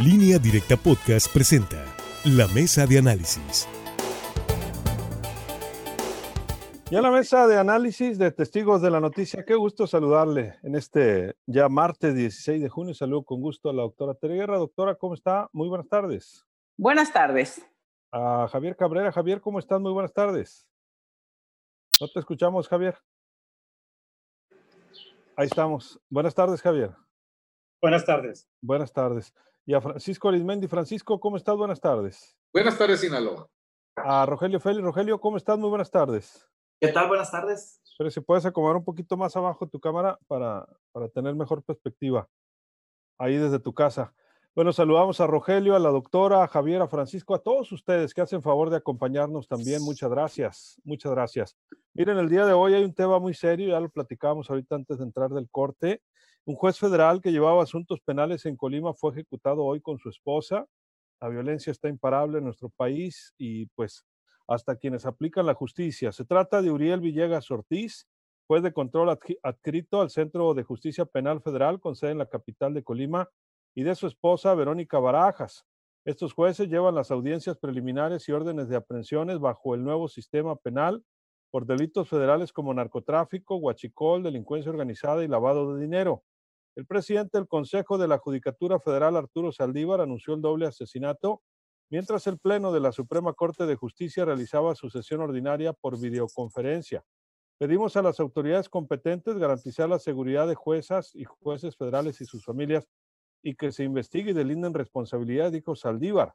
Línea Directa Podcast presenta La Mesa de Análisis. Ya la mesa de análisis de testigos de la noticia, qué gusto saludarle en este ya martes 16 de junio. Saludo con gusto a la doctora Tere Guerra. Doctora, ¿cómo está? Muy buenas tardes. Buenas tardes. A Javier Cabrera. Javier, ¿cómo estás? Muy buenas tardes. No te escuchamos, Javier. Ahí estamos. Buenas tardes, Javier. Buenas tardes. Buenas tardes. Y a Francisco Arismendi. Francisco, ¿cómo estás? Buenas tardes. Buenas tardes, Sinaloa. A Rogelio Félix. Rogelio, ¿cómo estás? Muy buenas tardes. ¿Qué tal? Buenas tardes. Pero si puedes acomodar un poquito más abajo tu cámara para, para tener mejor perspectiva. Ahí desde tu casa. Bueno, saludamos a Rogelio, a la doctora, a Javier, a Francisco, a todos ustedes que hacen favor de acompañarnos también. Muchas gracias, muchas gracias. Miren, el día de hoy hay un tema muy serio, ya lo platicábamos ahorita antes de entrar del corte. Un juez federal que llevaba asuntos penales en Colima fue ejecutado hoy con su esposa. La violencia está imparable en nuestro país y pues hasta quienes aplican la justicia. Se trata de Uriel Villegas Ortiz, juez de control adscrito al Centro de Justicia Penal Federal con sede en la capital de Colima y de su esposa Verónica Barajas. Estos jueces llevan las audiencias preliminares y órdenes de aprehensiones bajo el nuevo sistema penal por delitos federales como narcotráfico, huachicol, delincuencia organizada y lavado de dinero. El presidente del Consejo de la Judicatura Federal, Arturo Saldívar, anunció el doble asesinato mientras el Pleno de la Suprema Corte de Justicia realizaba su sesión ordinaria por videoconferencia. Pedimos a las autoridades competentes garantizar la seguridad de juezas y jueces federales y sus familias y que se investigue y delinden responsabilidad, dijo Saldívar.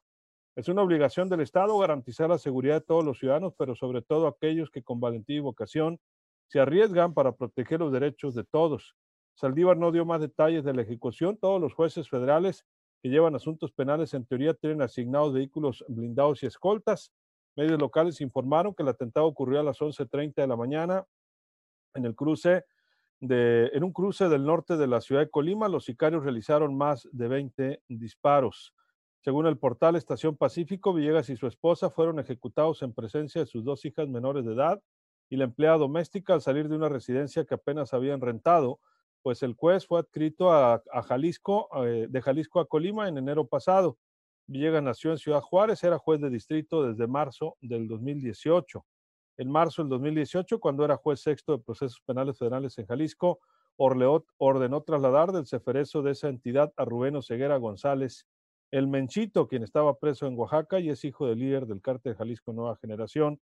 Es una obligación del Estado garantizar la seguridad de todos los ciudadanos, pero sobre todo aquellos que con valentía y vocación se arriesgan para proteger los derechos de todos. Saldívar no dio más detalles de la ejecución. Todos los jueces federales que llevan asuntos penales en teoría tienen asignados vehículos blindados y escoltas. Medios locales informaron que el atentado ocurrió a las 11.30 de la mañana en el cruce en un cruce del norte de la ciudad de Colima, los sicarios realizaron más de 20 disparos. Según el portal Estación Pacífico, Villegas y su esposa fueron ejecutados en presencia de sus dos hijas menores de edad y la empleada doméstica al salir de una residencia que apenas habían rentado, pues el juez fue adscrito a, Jalisco, eh, de Jalisco a Colima en enero pasado. Villegas nació en Ciudad Juárez, era juez de distrito desde marzo del 2018 en marzo del 2018, cuando era juez sexto de procesos penales federales en Jalisco, Orleot ordenó trasladar del ceferezo de esa entidad a Rubén Oseguera González, el Menchito, quien estaba preso en Oaxaca y es hijo del líder del cártel Jalisco Nueva Generación,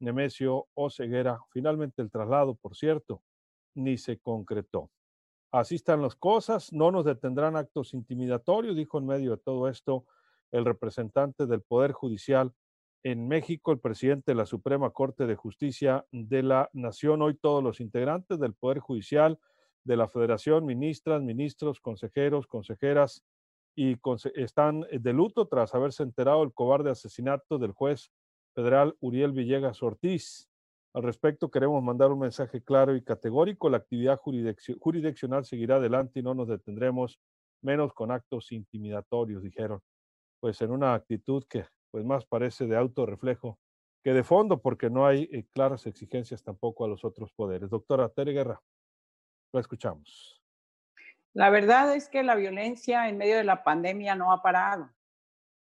Nemesio Oseguera. Finalmente el traslado, por cierto, ni se concretó. Así están las cosas, no nos detendrán actos intimidatorios, dijo en medio de todo esto el representante del Poder Judicial en México, el presidente de la Suprema Corte de Justicia de la Nación, hoy todos los integrantes del Poder Judicial, de la Federación, ministras, ministros, consejeros, consejeras, y están de luto tras haberse enterado del cobarde asesinato del juez federal Uriel Villegas Ortiz. Al respecto, queremos mandar un mensaje claro y categórico. La actividad jurisdiccional seguirá adelante y no nos detendremos, menos con actos intimidatorios, dijeron. Pues en una actitud que pues más parece de autorreflejo que de fondo, porque no hay eh, claras exigencias tampoco a los otros poderes. Doctora Tere Guerra, la escuchamos. La verdad es que la violencia en medio de la pandemia no ha parado.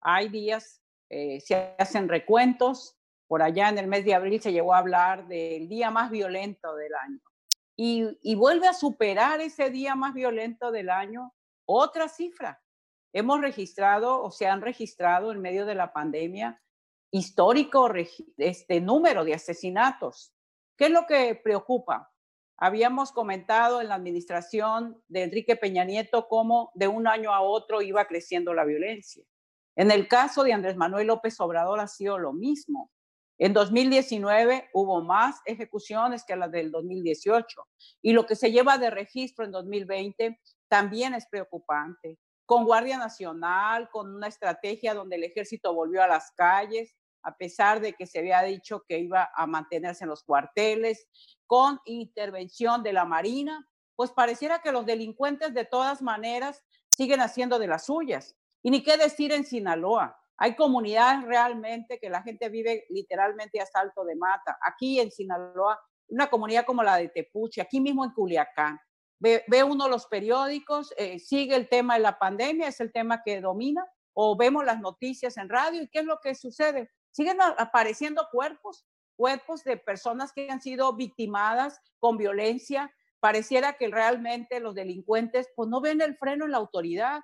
Hay días, eh, se hacen recuentos, por allá en el mes de abril se llegó a hablar del día más violento del año. Y, vuelve a superar ese día más violento del año otra cifra, Hemos registrado o se han registrado en medio de la pandemia histórico este número de asesinatos. ¿Qué es lo que preocupa? Habíamos comentado en la administración de Enrique Peña Nieto cómo de un año a otro iba creciendo la violencia. En el caso de Andrés Manuel López Obrador ha sido lo mismo. En 2019 hubo más ejecuciones que las del 2018 y lo que se lleva de registro en 2020 también es preocupante con Guardia Nacional, con una estrategia donde el ejército volvió a las calles, a pesar de que se había dicho que iba a mantenerse en los cuarteles, con intervención de la Marina, pues pareciera que los delincuentes de todas maneras siguen haciendo de las suyas. Y ni qué decir en Sinaloa. Hay comunidades realmente que la gente vive literalmente a salto de mata. Aquí en Sinaloa, una comunidad como la de Tepuche, aquí mismo en Culiacán, Ve, uno los periódicos, eh, sigue el tema de la pandemia, es el tema que domina, o vemos las noticias en radio y qué es lo que sucede. Siguen apareciendo cuerpos, cuerpos de personas que han sido victimadas con violencia. Pareciera que realmente los delincuentes pues no ven el freno en la autoridad.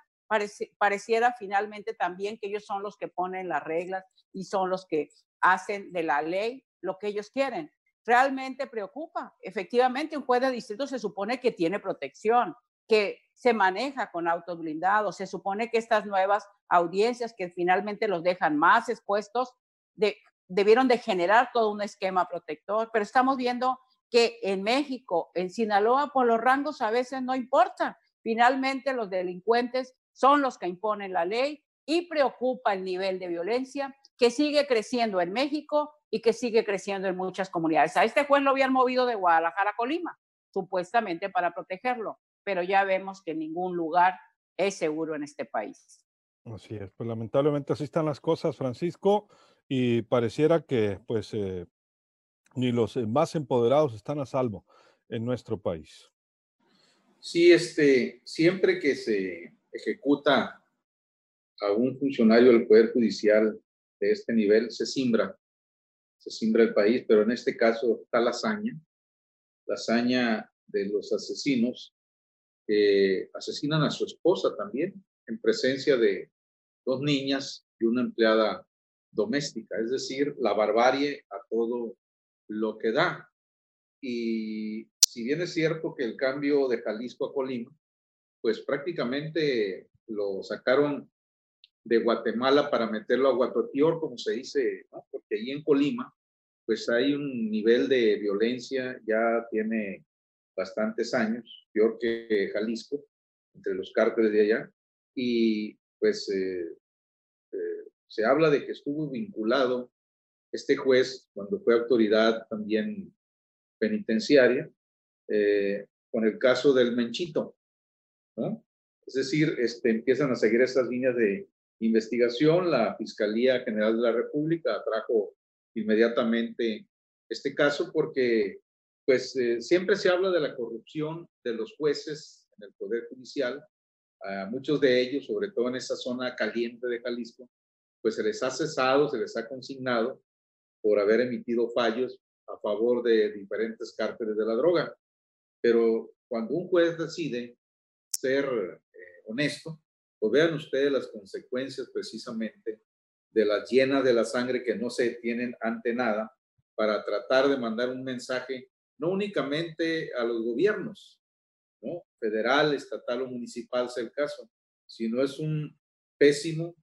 Pareciera finalmente también que ellos son los que ponen las reglas y son los que hacen de la ley lo que ellos quieren. Realmente preocupa. Efectivamente, un juez de distrito se supone que tiene protección, que se maneja con autos blindados. Se supone que estas nuevas audiencias que finalmente los dejan más expuestos de, debieron de generar todo un esquema protector, pero estamos viendo que en México, en Sinaloa, por los rangos a veces no importa. Finalmente los delincuentes son los que imponen la ley y preocupa el nivel de violencia que sigue creciendo en México y que sigue creciendo en muchas comunidades. A este juez lo habían movido de Guadalajara a Colima, supuestamente para protegerlo pero ya vemos que ningún lugar es seguro en este país. Así es, pues lamentablemente así están las cosas, Francisco, y pareciera que pues eh, ni los más empoderados están a salvo en nuestro país. Sí, este, siempre que se ejecuta a un funcionario del Poder Judicial de este nivel, se simbra, se simbra el país, pero en este caso está la hazaña, la hazaña de los asesinos asesinan a su esposa también en presencia de dos niñas y una empleada doméstica, es decir, la barbarie a todo lo que da. Y si bien es cierto que el cambio de Jalisco a Colima, pues prácticamente lo sacaron de Guatemala para meterlo a Guatotior, como se dice, porque ahí en Colima, pues hay un nivel de violencia, ya tiene bastantes años, peor que Jalisco, entre los cárteles de allá, y pues eh, eh, se habla de que estuvo vinculado este juez cuando fue autoridad también penitenciaria eh, con el caso del Menchito, Es decir, este, empiezan a seguir estas líneas de investigación, la Fiscalía General de la República atrajo inmediatamente este caso porque pues eh, siempre se habla de la corrupción de los jueces en el Poder Judicial. A muchos de ellos, sobre todo en esa zona caliente de Jalisco, pues se les ha cesado, se les ha consignado por haber emitido fallos a favor de diferentes cárteles de la droga. Pero cuando un juez decide eh, honesto, pues vean ustedes las consecuencias precisamente de las llenas de la sangre que no se tienen ante nada para tratar de mandar un mensaje no únicamente a los gobiernos, ¿no? federal, estatal o municipal sea el caso, sino es un pésimo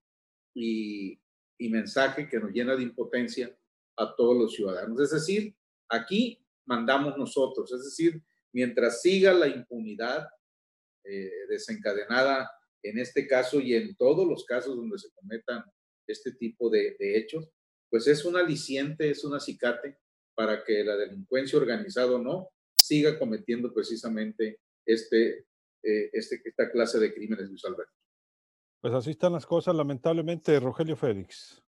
y, y mensaje que nos llena de impotencia a todos los ciudadanos. Es decir, aquí mandamos nosotros, es decir, mientras siga la impunidad eh, desencadenada en este caso y en todos los casos donde se cometan este tipo de, de hechos, pues es un aliciente, es un acicate para que la delincuencia organizada no siga cometiendo precisamente este, eh, este, esta clase de crímenes, Luis Alberto. Pues así están las cosas, lamentablemente, Rogelio Félix.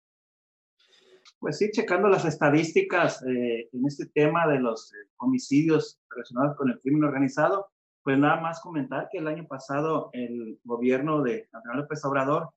Pues sí, checando las estadísticas eh, en este tema de los eh, homicidios relacionados con el crimen organizado, pues nada más comentar que el año pasado el gobierno de Andrés López Obrador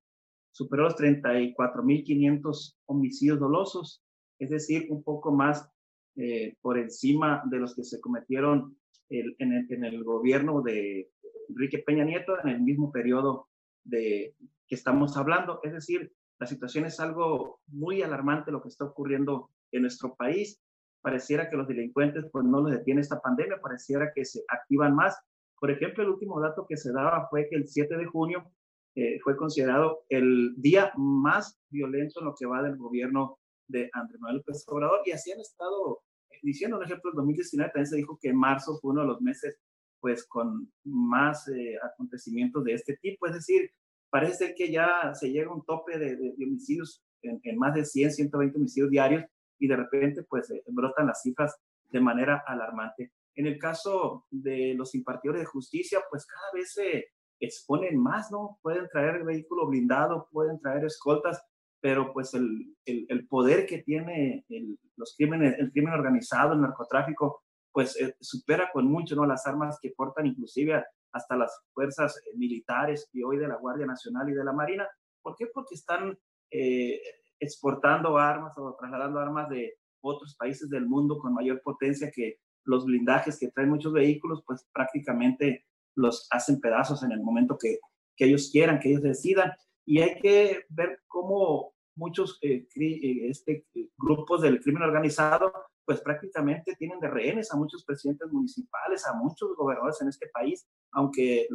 superó los 34.500 homicidios dolosos, es decir, un poco más eh, por encima de los que se cometieron en, el, gobierno de Enrique Peña Nieto en el mismo periodo de que estamos hablando. Es decir, la situación es algo muy alarmante lo que está ocurriendo en nuestro país. Pareciera que los delincuentes pues no los detiene esta pandemia, pareciera que se activan más. Por ejemplo, el último dato que se daba fue que el 7 de junio eh, fue considerado el día más violento en lo que va del gobierno de Andrés Manuel López Obrador y así han estado diciendo, por ejemplo, el 2019 también se dijo que marzo fue uno de los meses pues con más eh, acontecimientos de este tipo, es decir, parece que ya se llega a un tope de, homicidios en, más de 100, 120 homicidios diarios y de repente pues eh, brotan las cifras de manera alarmante. En el caso de los impartidores de justicia, pues cada vez se exponen más, ¿no? Pueden traer vehículo blindado, pueden traer escoltas, pero pues el, el, poder que tiene el, los crímenes, el crimen organizado, el narcotráfico, pues eh, supera con mucho, ¿no? Las armas que portan inclusive hasta las fuerzas eh, militares y hoy de la Guardia Nacional y de la Marina, ¿Por qué? Porque están eh, exportando armas o trasladando armas de otros países del mundo con mayor potencia que los blindajes que traen muchos vehículos, pues prácticamente los hacen pedazos en el momento que, que ellos quieran, que ellos decidan. Y hay que ver cómo muchos eh, eh, este, grupos del crimen organizado, pues prácticamente tienen de rehenes a muchos presidentes municipales, a muchos gobernadores en este país, aunque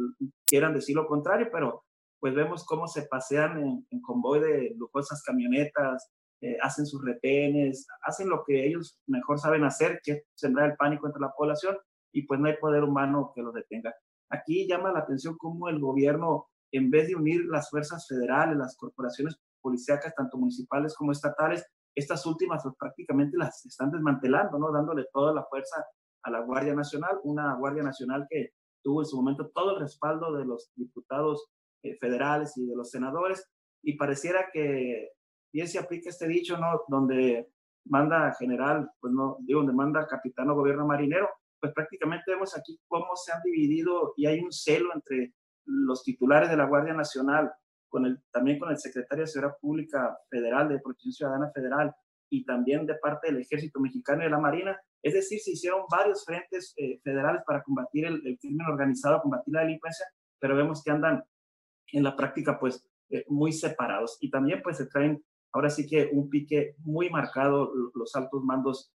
quieran decir lo contrario, pero pues vemos cómo se pasean en, en convoy de lujosas camionetas, eh, hacen sus retenes, hacen lo que ellos mejor saben hacer, que es sembrar el pánico entre la población, y pues no hay poder humano que los detenga. Aquí llama la atención cómo el gobierno, en vez de unir las fuerzas federales, las corporaciones policíacas, tanto municipales como estatales, estas últimas pues, prácticamente las están desmantelando, ¿no? Dándole toda la fuerza a la Guardia Nacional, una Guardia Nacional que tuvo en su momento todo el respaldo de los diputados eh, federales y de los senadores, y pareciera que bien se aplica este dicho, ¿no? Donde manda general, pues no, digo, donde manda capitán o gobierno marinero, pues prácticamente vemos aquí cómo se han dividido y hay un celo entre los titulares de la Guardia Nacional, con el, también con el secretario de Seguridad Pública Federal, de Protección Ciudadana Federal, y también de parte del Ejército Mexicano y de la Marina. Es decir, se hicieron varios frentes eh, federales para combatir el, el, crimen organizado, combatir la delincuencia, pero vemos que andan en la práctica pues eh, muy separados. Y también pues se traen ahora sí que un pique muy marcado los altos mandos,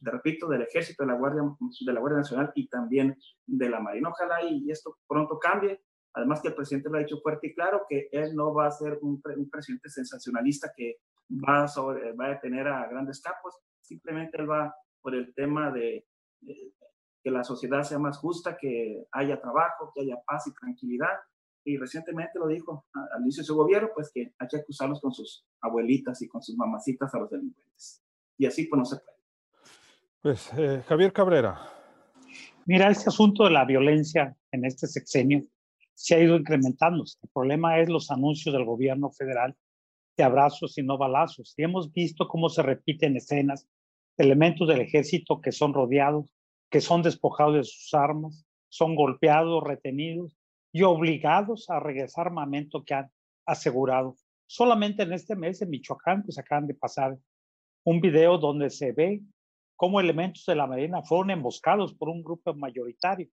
de repito, del ejército, de la Guardia, de la Guardia Nacional y también de la Marina. Ojalá y esto pronto cambie. Además que el presidente lo ha dicho fuerte y claro que él no va a ser un, presidente sensacionalista que va a, detener a grandes capos, simplemente él va por el tema de que la sociedad sea más justa, que haya trabajo, que haya paz y tranquilidad y recientemente lo dijo al inicio de su gobierno, pues que hay que acusarlos con sus abuelitas y con sus mamacitas a los delincuentes. Y así pues no se puede. Pues eh, Javier Cabrera. Mira, este asunto de la violencia en este sexenio se ha ido incrementando. El problema es los anuncios del gobierno federal de abrazos y no balazos. Y hemos visto cómo se repiten escenas, elementos del ejército que son rodeados, que son despojados de sus armas, son golpeados, retenidos y obligados a regresar armamento que han asegurado. Solamente en este mes en Michoacán, pues acaban de pasar un video donde se ve cómo elementos de la Marina fueron emboscados por un grupo mayoritario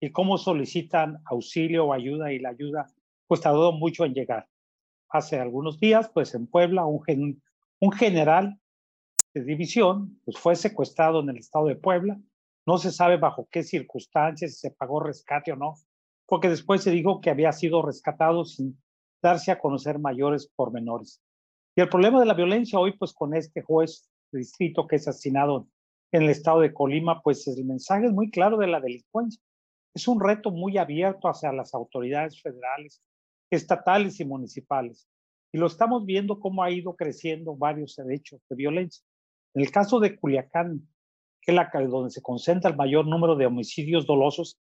y cómo solicitan auxilio o ayuda y la ayuda pues tardó mucho en llegar. Hace algunos días, pues en Puebla, un, gen, un general de división pues fue secuestrado en el estado de Puebla. No se sabe bajo qué circunstancias, si se pagó rescate o no, porque después se dijo que había sido rescatado sin darse a conocer mayores pormenores. Y el problema de la violencia hoy, pues con este juez de distrito que es asesinado en el estado de Colima, pues el mensaje es muy claro de la delincuencia. Es un reto muy abierto hacia las autoridades federales, estatales y municipales. Y lo estamos viendo cómo ha ido creciendo varios hechos de violencia. En el caso de Culiacán, que es donde se concentra el mayor número de homicidios dolosos,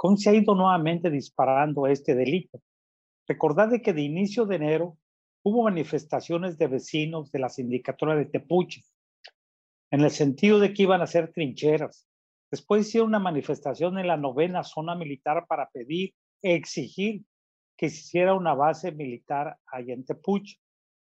cómo se ha ido nuevamente disparando este delito. Recordad que de inicio de enero hubo manifestaciones de vecinos de la sindicatura de Tepuche, en el sentido de que iban a ser trincheras. Después hicieron una manifestación en la novena zona militar para pedir, e exigir que se hiciera una base militar allá en Tepuche.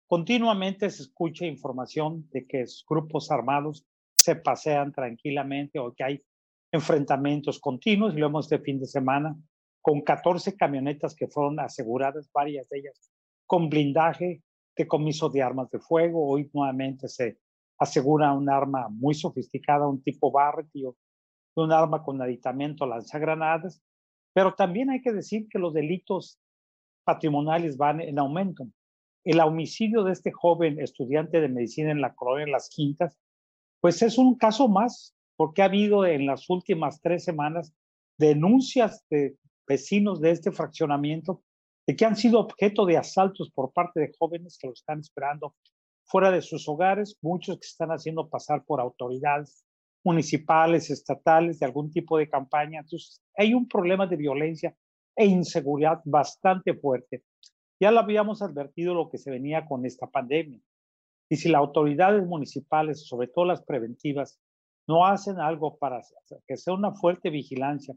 Continuamente se escucha información de que grupos armados se pasean tranquilamente o que hay enfrentamientos continuos, lo hemos este fin de semana, con 14 camionetas que fueron aseguradas, varias de ellas con blindaje, decomiso de armas de fuego. Hoy nuevamente se asegura un arma muy sofisticada, un tipo Barrett, un arma con aditamiento lanzagranadas. Pero también hay que decir que los delitos patrimoniales van en aumento. El homicidio de este joven estudiante de medicina en la colonia Las Quintas, pues es un caso más porque ha habido en las últimas tres semanas denuncias de vecinos de este fraccionamiento de que han sido objeto de asaltos por parte de jóvenes que lo están esperando fuera de sus hogares, muchos que están haciendo pasar por autoridades municipales, estatales, de algún tipo de campaña. Entonces, hay un problema de violencia e inseguridad bastante fuerte. Ya lo habíamos advertido lo que se venía con esta pandemia. Y si las autoridades municipales, sobre todo las preventivas, no hacen algo para que sea una fuerte vigilancia,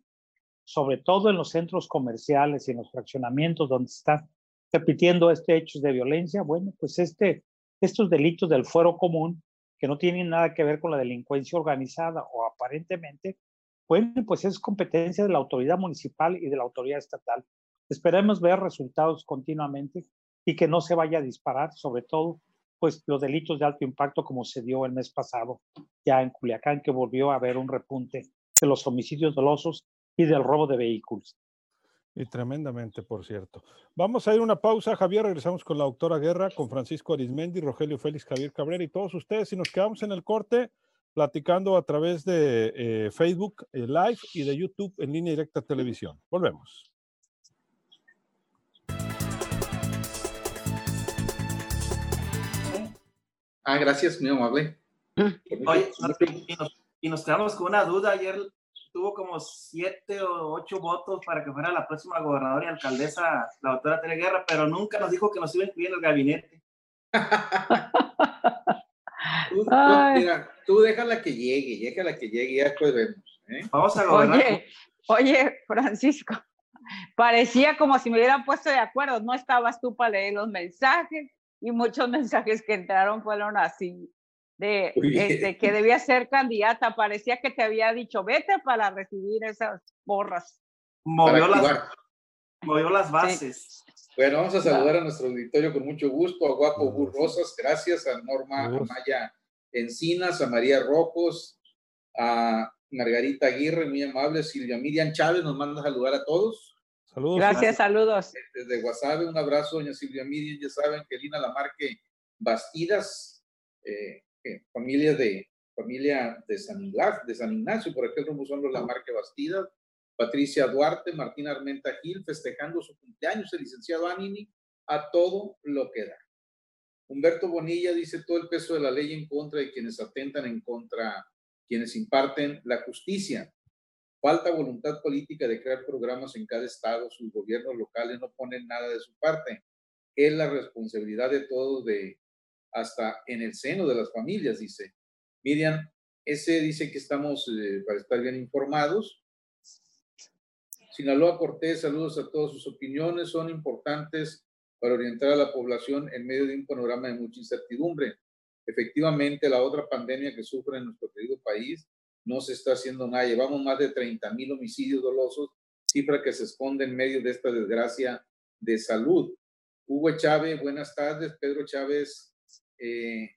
sobre todo en los centros comerciales y en los fraccionamientos donde están repitiendo este hechos de violencia. Bueno, pues este, estos delitos del fuero común, que no tienen nada que ver con la delincuencia organizada o aparentemente, bueno, pues es competencia de la autoridad municipal y de la autoridad estatal. Esperemos ver resultados continuamente y que no se vaya a disparar, sobre todo, pues los delitos de alto impacto como se dio el mes pasado ya en Culiacán, que volvió a haber un repunte de los homicidios dolosos y del robo de vehículos. Y tremendamente, por cierto. Vamos a ir una pausa, Javier. Regresamos con la doctora Guerra, con Francisco Arismendi, Rogelio Félix, Javier Cabrera y todos ustedes. Y nos quedamos en el corte platicando a través de eh, Facebook eh, Live y de YouTube en línea directa televisión. Volvemos. Ah, gracias, muy amable. Oye, y nos, y nos quedamos con una duda. Ayer tuvo como siete o ocho votos para que fuera la próxima gobernadora y alcaldesa, la doctora Tere Guerra, pero nunca nos dijo que nos iba a incluir en el gabinete. tú, mira, tú déjala que llegue, déjala que llegue, ya después vemos. ¿eh? Vamos a gobernar. Oye, oye, Francisco, parecía como si me hubieran puesto de acuerdo. No estabas tú para leer los mensajes y muchos mensajes que entraron fueron así de este, que debía ser candidata. Parecía que te había dicho, vete para recibir esas borras. Movió, las, movió las bases. Bueno, vamos a saludar a nuestro auditorio con mucho gusto, a Guapo Bur Rosas, gracias, a Norma Amaya Encinas, a María Rojos, a Margarita Aguirre, muy amable, Silvia Miriam Chávez nos manda a saludar a todos. Saludos. Gracias, saludos. Desde Guasave, un abrazo, doña Silvia Miriam, ya saben que Lina Lamarque Bastidas, eh, familia de familia de San, de San Ignacio, por ejemplo, son los Lamarque Bastidas, Patricia Duarte, Martín Armenta Gil, festejando su cumpleaños, el licenciado Anini, a todo lo que da. Humberto Bonilla dice todo el peso de la ley en contra de quienes atentan en contra, quienes imparten la justicia. Falta voluntad política de crear programas en cada estado, sus gobiernos locales no ponen nada de su parte. Es la responsabilidad de todos de hasta en el seno de las familias, dice. Miriam, ese dice que estamos eh, para estar bien informados. Sinaloa Cortés, saludos a todas sus opiniones, son importantes para orientar a la población en medio de un panorama de mucha incertidumbre. Efectivamente, la otra pandemia que sufre en nuestro querido país no se está haciendo nada. Llevamos más de 30 mil homicidios dolosos, cifra que se esconde en medio de esta desgracia de salud. Hugo Chávez, buenas tardes. Pedro Chávez, eh,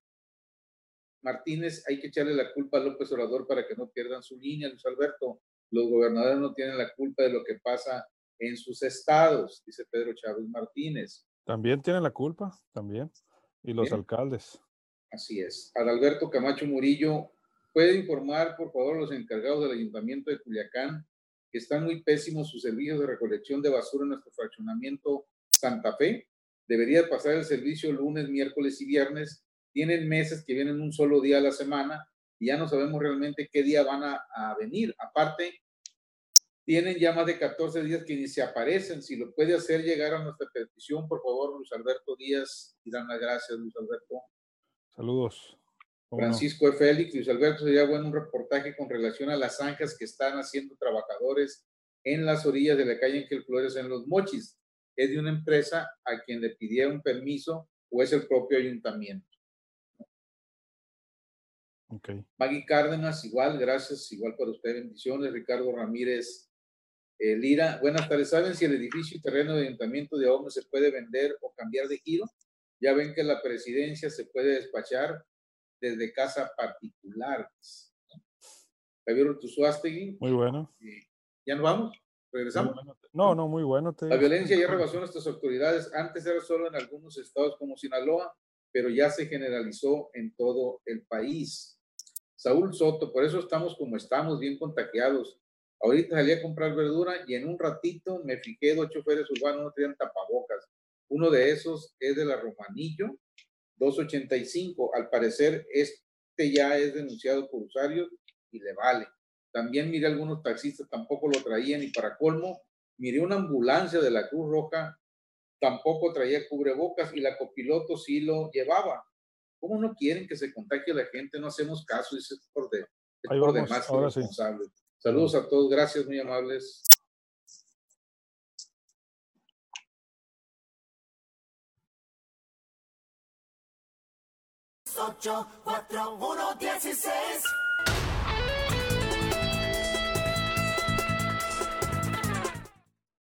Martínez, hay que echarle la culpa a López Obrador para que no pierdan su línea, Luis Alberto. Los gobernadores no tienen la culpa de lo que pasa en sus estados, dice Pedro Chávez Martínez. También tienen la culpa, también. Y los alcaldes. Así es. Adalberto Camacho Murillo, ¿puede informar, por favor, los encargados del Ayuntamiento de Culiacán que están muy pésimos sus servicios de recolección de basura en nuestro fraccionamiento Santa Fe? Debería pasar el servicio lunes, miércoles y viernes. Tienen meses que vienen un solo día a la semana y ya no sabemos realmente qué día van a, venir. Aparte, tienen ya más de 14 días que ni se aparecen. Si lo puede hacer llegar a nuestra petición, por favor, Luis Alberto Díaz. Y dan las gracias, Luis Alberto. Saludos. Francisco E. Félix, Luis Alberto, sería bueno un reportaje con relación a las zanjas que están haciendo trabajadores en las orillas de la calle en que el Flores en los Mochis es de una empresa a quien le pidieron permiso o es el propio ayuntamiento. Okay. Maggie Cárdenas, igual, gracias, igual para usted, bendiciones. Ricardo Ramírez eh, Lira, buenas tardes. ¿Saben si el edificio y terreno de ayuntamiento de Ahome se puede vender o cambiar de giro? Ya ven que la presidencia se puede despachar desde casa particular. Javier Ortuzuastegui. Muy bueno. Eh, ¿Ya nos vamos? ¿Regresamos? No, no, muy bueno. La violencia ya rebasó nuestras autoridades. Antes era solo en algunos estados como Sinaloa, pero ya se generalizó en todo el país. Saúl Soto, por eso estamos como estamos, bien contagiados. Ahorita salí a comprar verdura y en un ratito me fijé dos choferes urbanos no tenían tapabocas. Uno de esos es de la Romanillo, 285. Al parecer, este ya es denunciado por usuarios y le vale. También miré algunos taxistas, tampoco lo traían y para colmo, miré una ambulancia de la Cruz Roja, tampoco traía cubrebocas y la copiloto sí lo llevaba. ¿Cómo no quieren que se contagie la gente? No hacemos caso, es por, de, es por demás irresponsable. Saludos a todos, gracias, muy amables.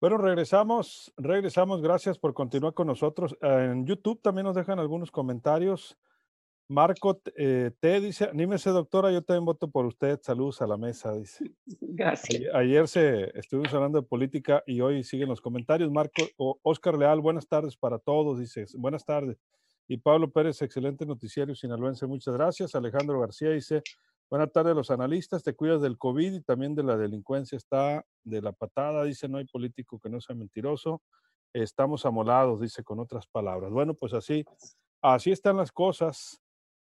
Bueno, regresamos, regresamos. Gracias por continuar con nosotros. En YouTube también nos dejan algunos comentarios. Marco eh, T dice, anímese doctora, yo también voto por usted. Saludos a la mesa, dice. Gracias. Ayer, se estuvimos hablando de política y hoy siguen los comentarios. Marco, Oscar Leal, buenas tardes para todos, dice. Buenas tardes. Y Pablo Pérez, excelente noticiario sinaloense, muchas gracias. Alejandro García dice, buenas tardes los analistas, te cuidas del COVID y también de la delincuencia, está de la patada, dice, no hay político que no sea mentiroso. Estamos amolados, dice con otras palabras. Bueno, pues así, así están las cosas.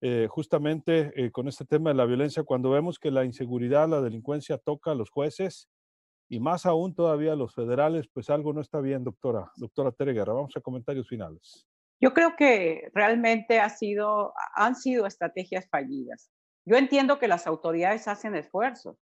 Eh, justamente eh, con este tema de la violencia, cuando vemos que la inseguridad, la delincuencia toca a los jueces y más aún todavía a los federales, pues algo no está bien, doctora. Doctora Tere Guerra, vamos a comentarios finales. Yo creo que realmente ha sido, han sido estrategias fallidas. Yo entiendo que las autoridades hacen esfuerzos,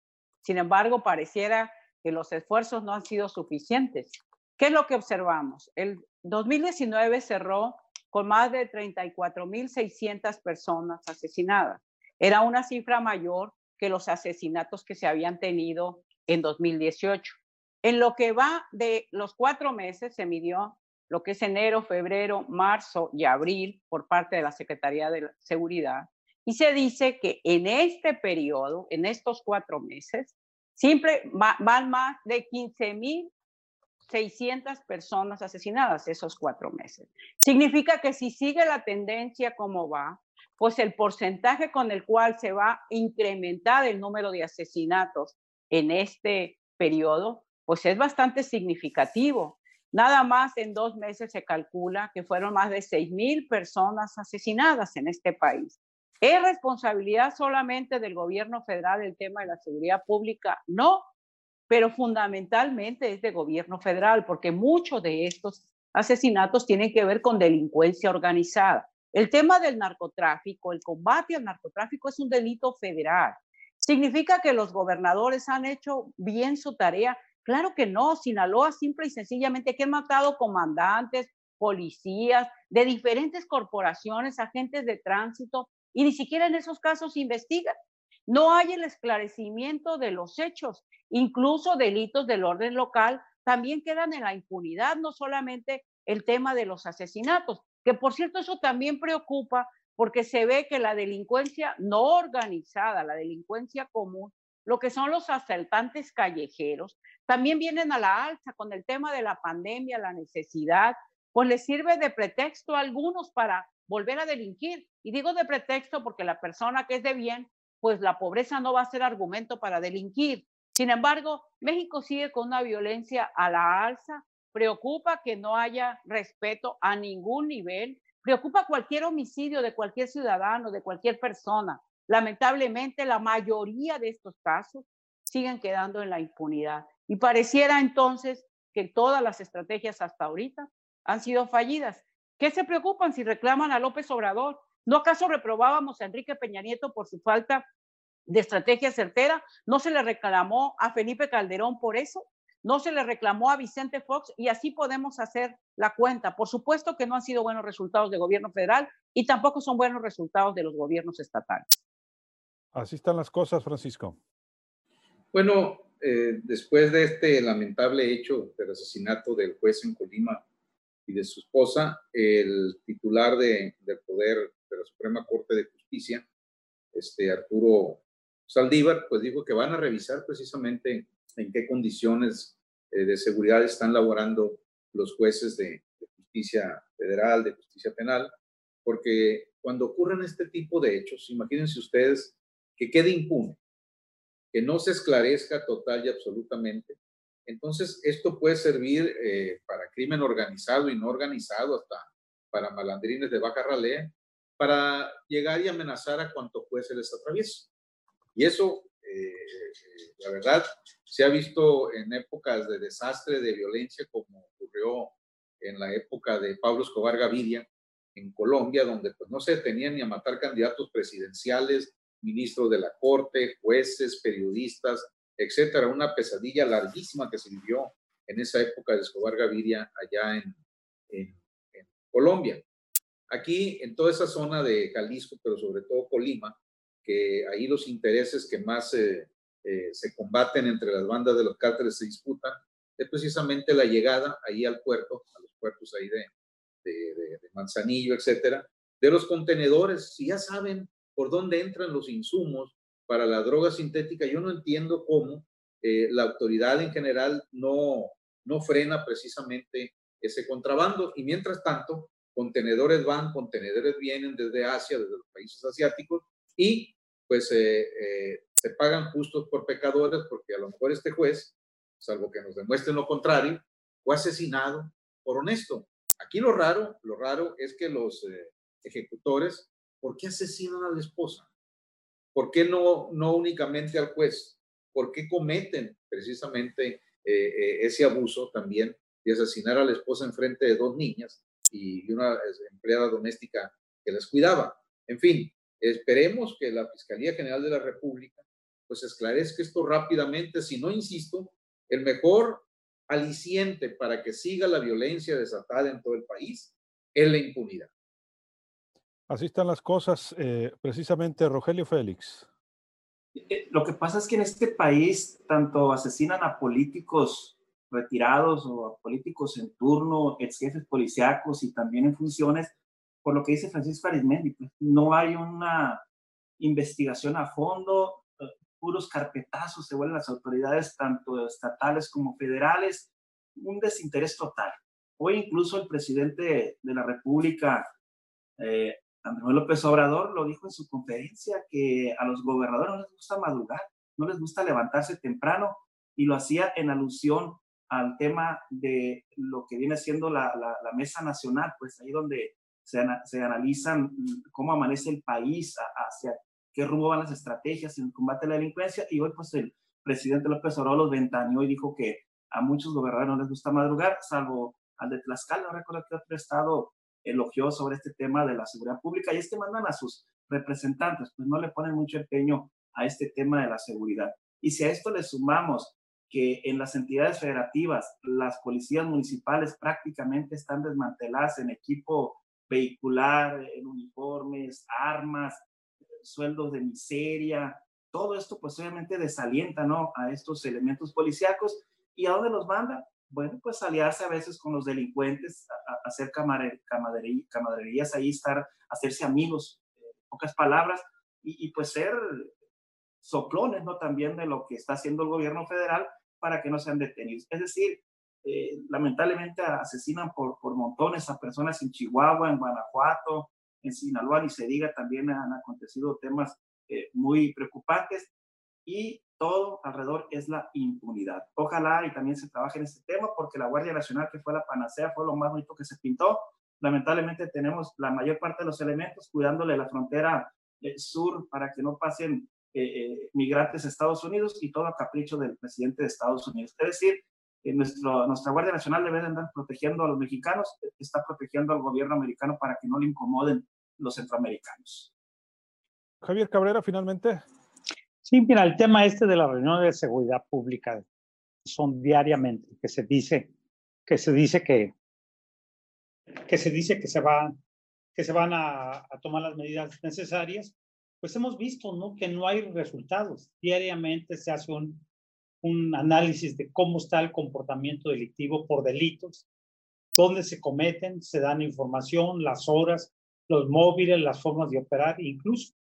sin embargo, pareciera que los esfuerzos no han sido suficientes. ¿Qué es lo que observamos? El 2019 cerró con más de 34.600 personas asesinadas. Era una cifra mayor que los asesinatos que se habían tenido en 2018. En lo que va de los cuatro meses se midió lo que es enero, febrero, marzo y abril por parte de la Secretaría de Seguridad. Y se dice que en este periodo, en estos cuatro meses, siempre van más de 15.600 personas asesinadas esos cuatro meses. Significa que si sigue la tendencia como va, pues el porcentaje con el cual se va a incrementar el número de asesinatos en este periodo, pues es bastante significativo. Nada más en dos meses se calcula que fueron más de 6.000 personas asesinadas en este país. ¿Es responsabilidad solamente del gobierno federal el tema de la seguridad pública? No, pero fundamentalmente es del gobierno federal, porque muchos de estos asesinatos tienen que ver con delincuencia organizada. El tema del narcotráfico, el combate al narcotráfico es un delito federal. ¿Significa que los gobernadores han hecho bien su tarea? Claro que no, Sinaloa simple y sencillamente que han matado comandantes, policías de diferentes corporaciones, agentes de tránsito, y ni siquiera en esos casos investigan. No hay el esclarecimiento de los hechos, incluso delitos del orden local también quedan en la impunidad, no solamente el tema de los asesinatos, que por cierto eso también preocupa porque se ve que la delincuencia no organizada, la delincuencia común, lo que son los asaltantes callejeros, también vienen a la alza con el tema de la pandemia, la necesidad, pues les sirve de pretexto a algunos para volver a delinquir. Y digo de pretexto porque la persona que es de bien, pues la pobreza no va a ser argumento para delinquir. Sin embargo, México sigue con una violencia a la alza, preocupa que no haya respeto a ningún nivel, preocupa cualquier homicidio de cualquier ciudadano, de cualquier persona. Lamentablemente, la mayoría de estos casos siguen quedando en la impunidad. Y pareciera entonces que todas las estrategias hasta ahorita han sido fallidas. ¿Qué se preocupan si reclaman a López Obrador? ¿No acaso reprobábamos a Enrique Peña Nieto por su falta de estrategia certera? ¿No se le reclamó a Felipe Calderón por eso? ¿No se le reclamó a Vicente Fox? Y así podemos hacer la cuenta. Por supuesto que no han sido buenos resultados de gobierno federal y tampoco son buenos resultados de los gobiernos estatales. Así están las cosas, Francisco. Bueno, eh, después de este lamentable hecho del asesinato del juez en Colima y de su esposa, el titular de, del poder de la Suprema Corte de Justicia, este Arturo Saldívar, pues dijo que van a revisar precisamente en qué condiciones eh, de seguridad están laborando los jueces de, de justicia federal, de justicia penal, porque cuando ocurren este tipo de hechos, imagínense ustedes que quede impune que no se esclarezca total y absolutamente. Entonces, esto puede servir eh, para crimen organizado y no organizado, hasta para malandrines de baja ralea, para llegar y amenazar a cuanto juez se les atraviesa. Y eso, eh, la verdad, se ha visto en épocas de desastre, de violencia, como ocurrió en la época de Pablo Escobar Gaviria en Colombia, donde pues no se detenían ni a matar candidatos presidenciales, ministros de la Corte, jueces, periodistas, etcétera. Una pesadilla larguísima que se vivió en esa época de Escobar Gaviria allá en, Colombia. Aquí, en toda esa zona de Jalisco, pero sobre todo Colima, que ahí los intereses que más eh, eh, se combaten entre las bandas de los cárteles se disputan, es precisamente la llegada ahí al puerto, a los puertos ahí de, de, Manzanillo, etcétera, de los contenedores. Si ya saben por dónde entran los insumos para la droga sintética, yo no entiendo cómo eh, la autoridad en general no, no frena precisamente ese contrabando. Y mientras tanto, contenedores van, contenedores vienen desde Asia, desde los países asiáticos, y pues eh, eh, se pagan justos por pecadores, porque a lo mejor este juez, salvo que nos demuestren lo contrario, fue asesinado por honesto. Aquí lo raro, lo raro es que los ejecutores, ¿por qué asesinan a la esposa? ¿Por qué no, no únicamente al juez? por qué cometen precisamente eh, eh, ese abuso también de asesinar a la esposa en frente de dos niñas y una empleada doméstica que las cuidaba. En fin, esperemos que la Fiscalía General de la República pues esclarezca esto rápidamente, si no, insisto, el mejor aliciente para que siga la violencia desatada en todo el país es la impunidad. Así están las cosas, eh, precisamente Rogelio Félix. Eh, lo que pasa es que en este país tanto asesinan a políticos retirados o a políticos en turno, ex jefes policíacos y también en funciones, por lo que dice Francisco Arismendi, pues, no hay una investigación a fondo, eh, puros carpetazos se vuelven las autoridades, tanto estatales como federales, un desinterés total. Hoy incluso el presidente de la República eh, Andrés López Obrador lo dijo en su conferencia que a los gobernadores no les gusta madrugar, no les gusta levantarse temprano y lo hacía en alusión al tema de lo que viene siendo la, mesa nacional, pues ahí donde se, analizan cómo amanece el país, hacia qué rumbo van las estrategias en el combate a la delincuencia y hoy pues el presidente López Obrador los ventaneó y dijo que a muchos gobernadores no les gusta madrugar, salvo al de Tlaxcala, no recuerdo que otro estado elogió sobre este tema de la seguridad pública y es que mandan a sus representantes, pues no le ponen mucho empeño a este tema de la seguridad. Y si a esto le sumamos que en las entidades federativas las policías municipales prácticamente están desmanteladas en equipo vehicular, en uniformes, armas, sueldos de miseria, todo esto pues obviamente desalienta ¿no? a estos elementos policíacos. ¿Y a dónde los manda? Bueno, pues aliarse a veces con los delincuentes, hacer camaraderías ahí, estar, hacerse amigos, pocas palabras, y, pues ser soplones, ¿no? También de lo que está haciendo el gobierno federal para que no sean detenidos. Es decir, eh, lamentablemente asesinan por, por montones a personas en Chihuahua, en Guanajuato, en Sinaloa, ni se diga, también han acontecido temas eh, muy preocupantes y todo alrededor es la impunidad. Ojalá y también se trabaje en este tema porque la Guardia Nacional, que fue la panacea, fue lo más bonito que se pintó. Lamentablemente tenemos la mayor parte de los elementos cuidándole la frontera eh, sur para que no pasen eh, eh, migrantes a Estados Unidos y todo a capricho del presidente de Estados Unidos. Es decir, que nuestro, nuestra Guardia Nacional debe de andar protegiendo a los mexicanos, está protegiendo al gobierno americano para que no le incomoden los centroamericanos. Javier Cabrera, finalmente. Sí, mira, el tema este de la reunión de seguridad pública son diariamente, que se dice que se dice que, que se dice que se van que se van a, tomar las medidas necesarias, pues hemos visto ¿no? que no hay resultados. Diariamente se hace un, un análisis de cómo está el comportamiento delictivo por delitos, dónde se cometen, se dan información, las horas, los móviles, las formas de operar, incluso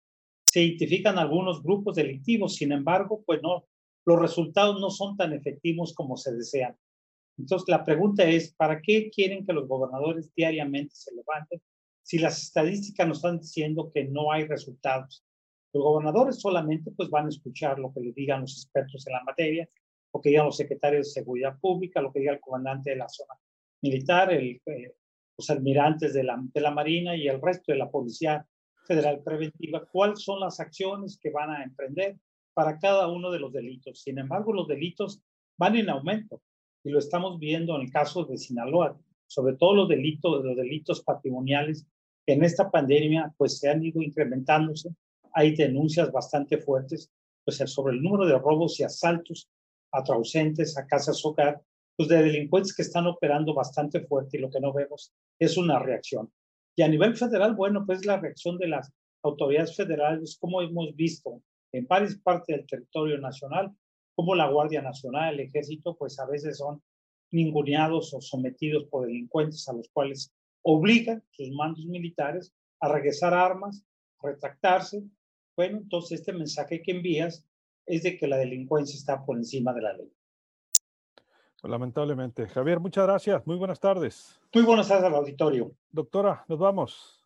se identifican algunos grupos delictivos, sin embargo, pues no, los resultados no son tan efectivos como se desean. Entonces, la pregunta es, ¿para qué quieren que los gobernadores diariamente se levanten si las estadísticas nos están diciendo que no hay resultados? Los gobernadores solamente pues van a escuchar lo que les digan los expertos en la materia, lo que digan los secretarios de Seguridad Pública, lo que diga el comandante de la zona militar, eh, los almirantes de la Marina y el resto de la policía federal preventiva, cuáles son las acciones que van a emprender para cada uno de los delitos. Sin embargo, los delitos van en aumento y lo estamos viendo en el caso de Sinaloa, sobre todo los delitos, los delitos patrimoniales en esta pandemia pues se han ido incrementándose. Hay denuncias bastante fuertes pues sobre el número de robos y asaltos a ausentes, a casas hogar, pues de delincuentes que están operando bastante fuerte y lo que no vemos es una reacción. Y a nivel federal, bueno, pues la reacción de las autoridades federales, como hemos visto en varias partes del territorio nacional, como la Guardia Nacional, el Ejército, pues a veces son ninguneados o sometidos por delincuentes a los cuales obligan sus mandos militares a regresar armas, a retractarse. Bueno, entonces este mensaje que envías es de que la delincuencia está por encima de la ley. Lamentablemente. Javier, muchas gracias. Muy buenas tardes. Muy buenas tardes al auditorio. Doctora, nos vamos.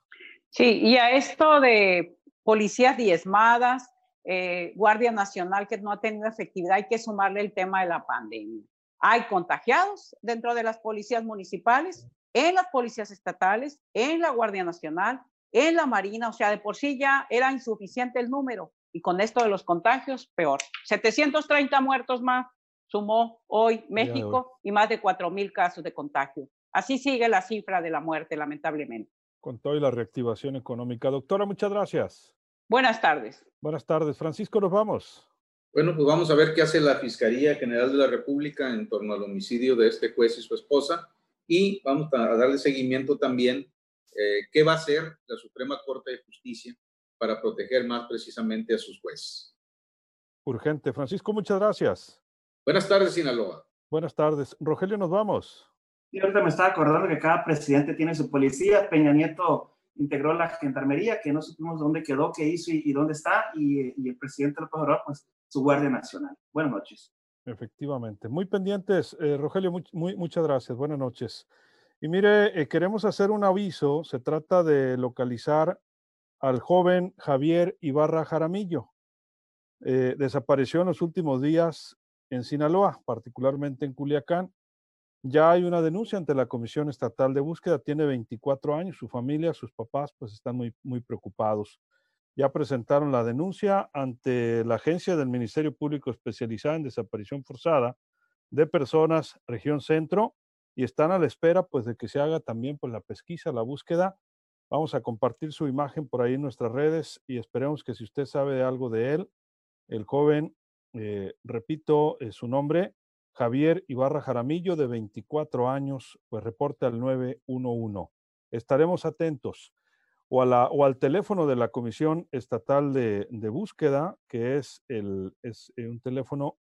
Sí, y a esto de policías diezmadas, eh, Guardia Nacional que no ha tenido efectividad, hay que sumarle el tema de la pandemia. Hay contagiados dentro de las policías municipales, en las policías estatales, en la Guardia Nacional, en la Marina, o sea, de por sí ya era insuficiente el número y con esto de los contagios, peor. 730 muertos más sumó hoy México y más de 4 mil casos de contagio. Así sigue la cifra de la muerte, lamentablemente. Con toda la reactivación económica. Doctora, muchas gracias. Buenas tardes. Buenas tardes. Francisco, nos vamos. Bueno, pues vamos a ver qué hace la Fiscalía General de la República en torno al homicidio de este juez y su esposa. Y vamos a darle seguimiento también eh, qué va a hacer la Suprema Corte de Justicia para proteger más precisamente a sus jueces. Urgente. Francisco, muchas gracias. Buenas tardes, Sinaloa. Buenas tardes. Rogelio, nos vamos. Y ahorita me estaba acordando que cada presidente tiene su policía. Peña Nieto integró la gendarmería, que no supimos dónde quedó, qué hizo y, dónde está. Y, el presidente López Obrador, pues su Guardia Nacional. Buenas noches. Efectivamente. Muy pendientes, eh, Rogelio, muy, muchas gracias. Buenas noches. Y mire, eh, queremos hacer un aviso. Se trata de localizar al joven Javier Ibarra Jaramillo. Eh, desapareció en los últimos días en Sinaloa, particularmente en Culiacán. Ya hay una denuncia ante la Comisión Estatal de Búsqueda, tiene 24 años, su familia, sus papás, pues están muy, muy preocupados. Ya presentaron la denuncia ante la agencia del Ministerio Público especializada en desaparición forzada de personas, región centro, y están a la espera pues de que se haga también pues la pesquisa, la búsqueda. Vamos a compartir su imagen por ahí en nuestras redes y esperemos que si usted sabe algo de él, el joven eh, repito eh, su nombre, Javier Ibarra Jaramillo, de 24 años, pues reporte al 911. Estaremos atentos. O, a la, o al teléfono de la Comisión Estatal de, Búsqueda, que es, el, es eh, un teléfono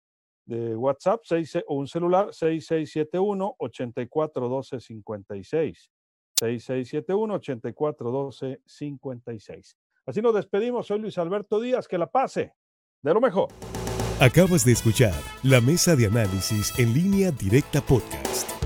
de WhatsApp o un celular 6671-841256. 6671-841256. Así nos despedimos. Soy Luis Alberto Díaz. Que la pase. De lo mejor. Acabas de escuchar la mesa de análisis en línea directa podcast.